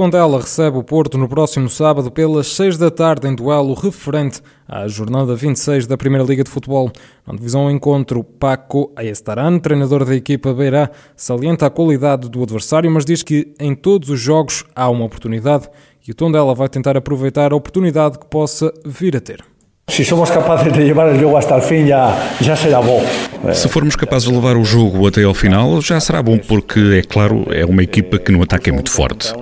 Tondela recebe o Porto no próximo sábado pelas 6 da tarde em duelo referente à jornada 26 da Primeira Liga de Futebol. Na divisão ao encontro, Paco Ayestaran, treinador da equipa Beirá, salienta a qualidade do adversário, mas diz que em todos os jogos há uma oportunidade e o Tondela vai tentar aproveitar a oportunidade que possa vir a ter. Se somos capazes de levar o jogo até o fim, já, já será bom. Se formos capazes de levar o jogo até ao final, já será bom, porque, é claro, é uma equipa que no ataque é muito forte.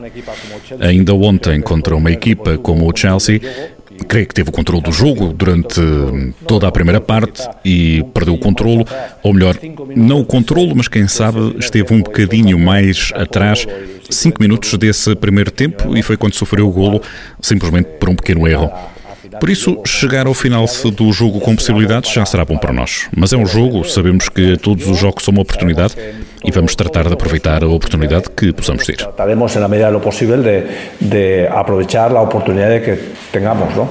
Ainda ontem, contra uma equipa como o Chelsea, creio que teve o controle do jogo durante toda a primeira parte e perdeu o controlo, ou melhor, não o controlo, mas quem sabe esteve um bocadinho mais atrás, cinco minutos desse primeiro tempo, e foi quando sofreu o golo, simplesmente por um pequeno erro. Por isso, chegar ao final do jogo com possibilidades já será bom para nós. Mas é um jogo, sabemos que todos os jogos são uma oportunidade e vamos tratar de aproveitar a oportunidade que possamos ter. Trataremos, na medida do possível, de, de aproveitar a oportunidade que tenhamos, não?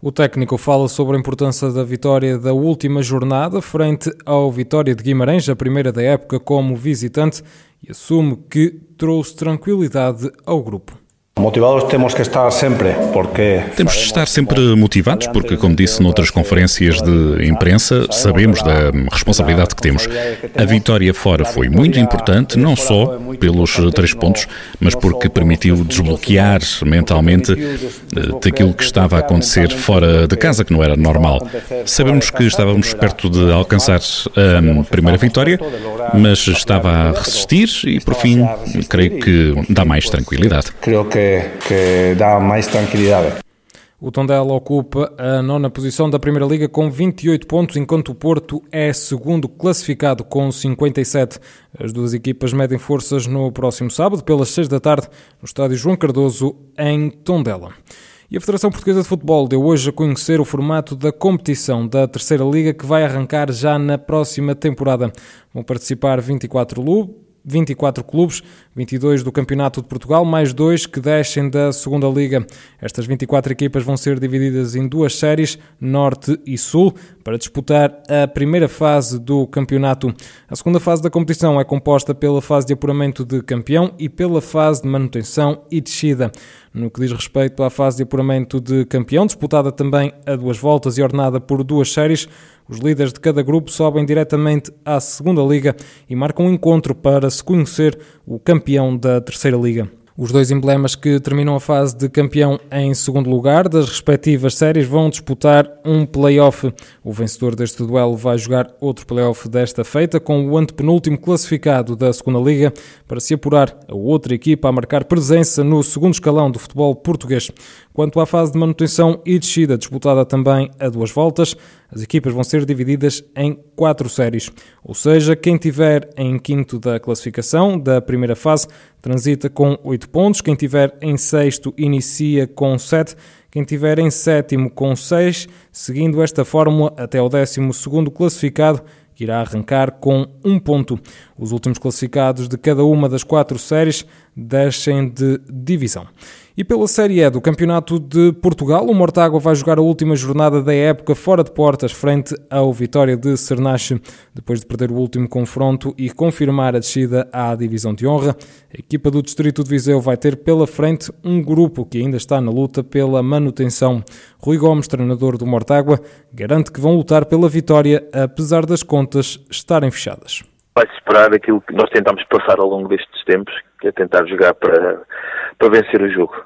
O técnico fala sobre a importância da vitória da última jornada frente ao Vitória de Guimarães, a primeira da época como visitante, e assume que trouxe tranquilidade ao grupo. Motivados temos que estar sempre, porque... Temos de estar sempre motivados, porque, como disse noutras conferências de imprensa, sabemos da responsabilidade que temos. A vitória fora foi muito importante, não só pelos três pontos, mas porque permitiu desbloquear mentalmente eh, daquilo que estava a acontecer fora de casa, que não era normal. Sabemos que estávamos perto de alcançar a primeira vitória, mas estava a resistir e, por fim, creio que dá mais tranquilidade. Creio que que, dá mais tranquilidade. O Tondela ocupa a nona posição da Primeira Liga com 28 pontos, enquanto o Porto é segundo classificado com 57. As duas equipas medem forças no próximo sábado, pelas 6 da tarde, no estádio João Cardoso, em Tondela. E a Federação Portuguesa de Futebol deu hoje a conhecer o formato da competição da Terceira Liga que vai arrancar já na próxima temporada. Vão participar 24 clubes 24 clubes, 22 do Campeonato de Portugal, mais dois que descem da Segunda Liga. Estas 24 equipas vão ser divididas em duas séries, Norte e Sul, para disputar a primeira fase do campeonato. A segunda fase da competição é composta pela fase de apuramento de campeão e pela fase de manutenção e descida. No que diz respeito à fase de apuramento de campeão, disputada também a duas voltas e ordenada por duas séries, os líderes de cada grupo sobem diretamente à segunda liga e marcam um encontro para se conhecer o campeão da terceira liga. Os dois emblemas que terminam a fase de campeão em segundo lugar das respectivas séries vão disputar um play-off. O vencedor deste duelo vai jogar outro play-off desta feita com o antepenúltimo classificado da segunda liga para se apurar a outra equipa a marcar presença no segundo escalão do futebol português. Quanto à fase de manutenção e descida, disputada também a duas voltas, as equipas vão ser divididas em quatro séries. Ou seja, quem tiver em quinto da classificação da primeira fase transita com oito pontos, quem tiver em sexto inicia com sete, quem tiver em sétimo com seis, seguindo esta fórmula até o décimo segundo classificado que irá arrancar com um ponto. Os últimos classificados de cada uma das quatro séries descem de divisão. E pela Série E do Campeonato de Portugal, o Mortágua vai jogar a última jornada da época fora de portas, frente ao Vitória de Cernache. Depois de perder o último confronto e confirmar a descida à Divisão de Honra, a equipa do Distrito de Viseu vai ter pela frente um grupo que ainda está na luta pela manutenção. Rui Gomes, treinador do Mortágua, garante que vão lutar pela vitória, apesar das contas estarem fechadas vai-se esperar aquilo que nós tentamos passar ao longo destes tempos, que é tentar jogar para, para vencer o jogo.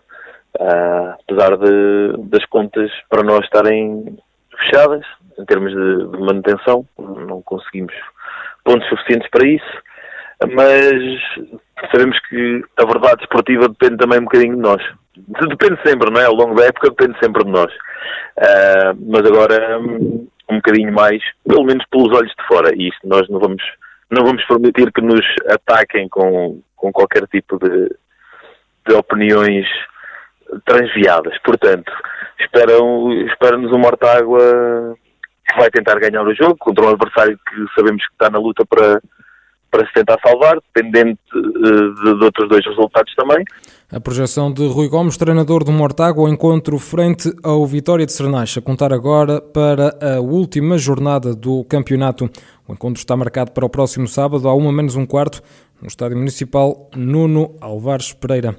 Uh, apesar de, das contas para nós estarem fechadas, em termos de, de, manutenção, não conseguimos pontos suficientes para isso, mas sabemos que a verdade esportiva depende também um bocadinho de nós. Depende sempre, não é? Ao longo da época depende sempre de nós. Uh, mas agora um bocadinho mais, pelo menos pelos olhos de fora, e isso nós não vamos não vamos permitir que nos ataquem com, com qualquer tipo de, de opiniões transviadas. Portanto, espera-nos um Mortágua que vai tentar ganhar o jogo contra um adversário que sabemos que está na luta para, para se tentar salvar, dependente de, de outros dois resultados também. A projeção de Rui Gomes, treinador do Mortágua, encontro frente ao Vitória de Sernais, a contar agora para a última jornada do campeonato. O encontro está marcado para o próximo sábado, a uma menos um quarto, no Estádio Municipal Nuno Alvares Pereira.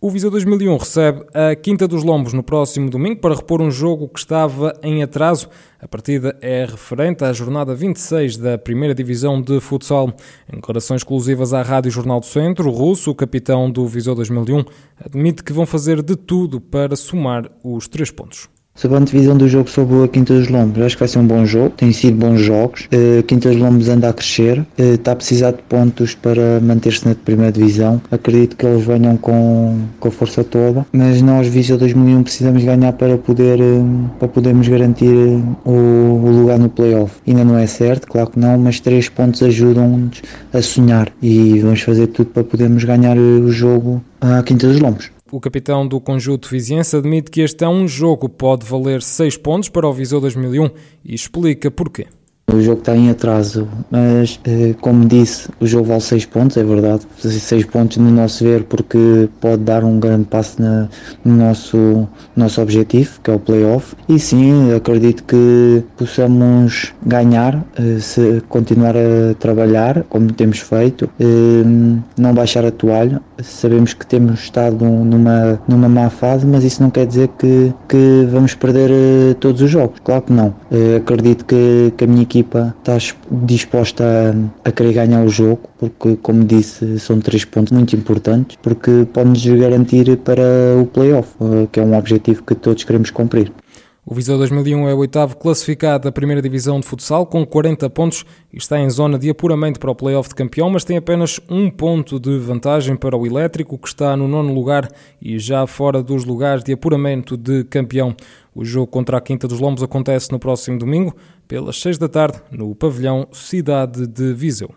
O Viseu 2001 recebe a Quinta dos Lombos no próximo domingo para repor um jogo que estava em atraso. A partida é referente à jornada 26 da primeira divisão de futsal. Em declarações exclusivas à Rádio Jornal do Centro, o Russo, o capitão do Viseu 2001, admite que vão fazer de tudo para somar os três pontos. Sobre a antevisão do jogo sobre a Quinta dos Lombos, acho que vai ser um bom jogo, tem sido bons jogos. A Quinta dos Lombos anda a crescer, está a precisar de pontos para manter-se na primeira divisão. Acredito que eles venham com, com a força toda, mas nós, Viseu 2001, precisamos ganhar para, poder, para podermos garantir o, o lugar no playoff. Ainda não é certo, claro que não, mas três pontos ajudam-nos a sonhar e vamos fazer tudo para podermos ganhar o jogo à Quinta dos Lombos. O capitão do conjunto viziense admite que este é um jogo pode valer 6 pontos para o Viseu 2001 e explica porquê. O jogo está em atraso, mas eh, como disse, o jogo vale 6 pontos, é verdade. 6 pontos no nosso ver, porque pode dar um grande passo na, no nosso, nosso objetivo, que é o playoff. E sim, acredito que possamos ganhar eh, se continuar a trabalhar como temos feito, eh, não baixar a toalha. Sabemos que temos estado numa, numa má fase, mas isso não quer dizer que, que vamos perder todos os jogos. Claro que não. Acredito que, que a minha equipe equipa está disposta a, a, querer ganhar o jogo, porque, como disse, são três pontos muito importantes, porque pode-nos garantir para o playoff, eh, que é um objetivo que todos queremos cumprir. O Viseu 2001 é o oitavo classificado da primeira divisão de futsal com 40 pontos e está em zona de apuramento para o playoff de campeão, mas tem apenas um ponto de vantagem para o Elétrico, que está no nono lugar e já fora dos lugares de apuramento de campeão. O jogo contra a Quinta dos Lombos acontece no próximo domingo, pelas 6 da tarde, no pavilhão Cidade de Viseu.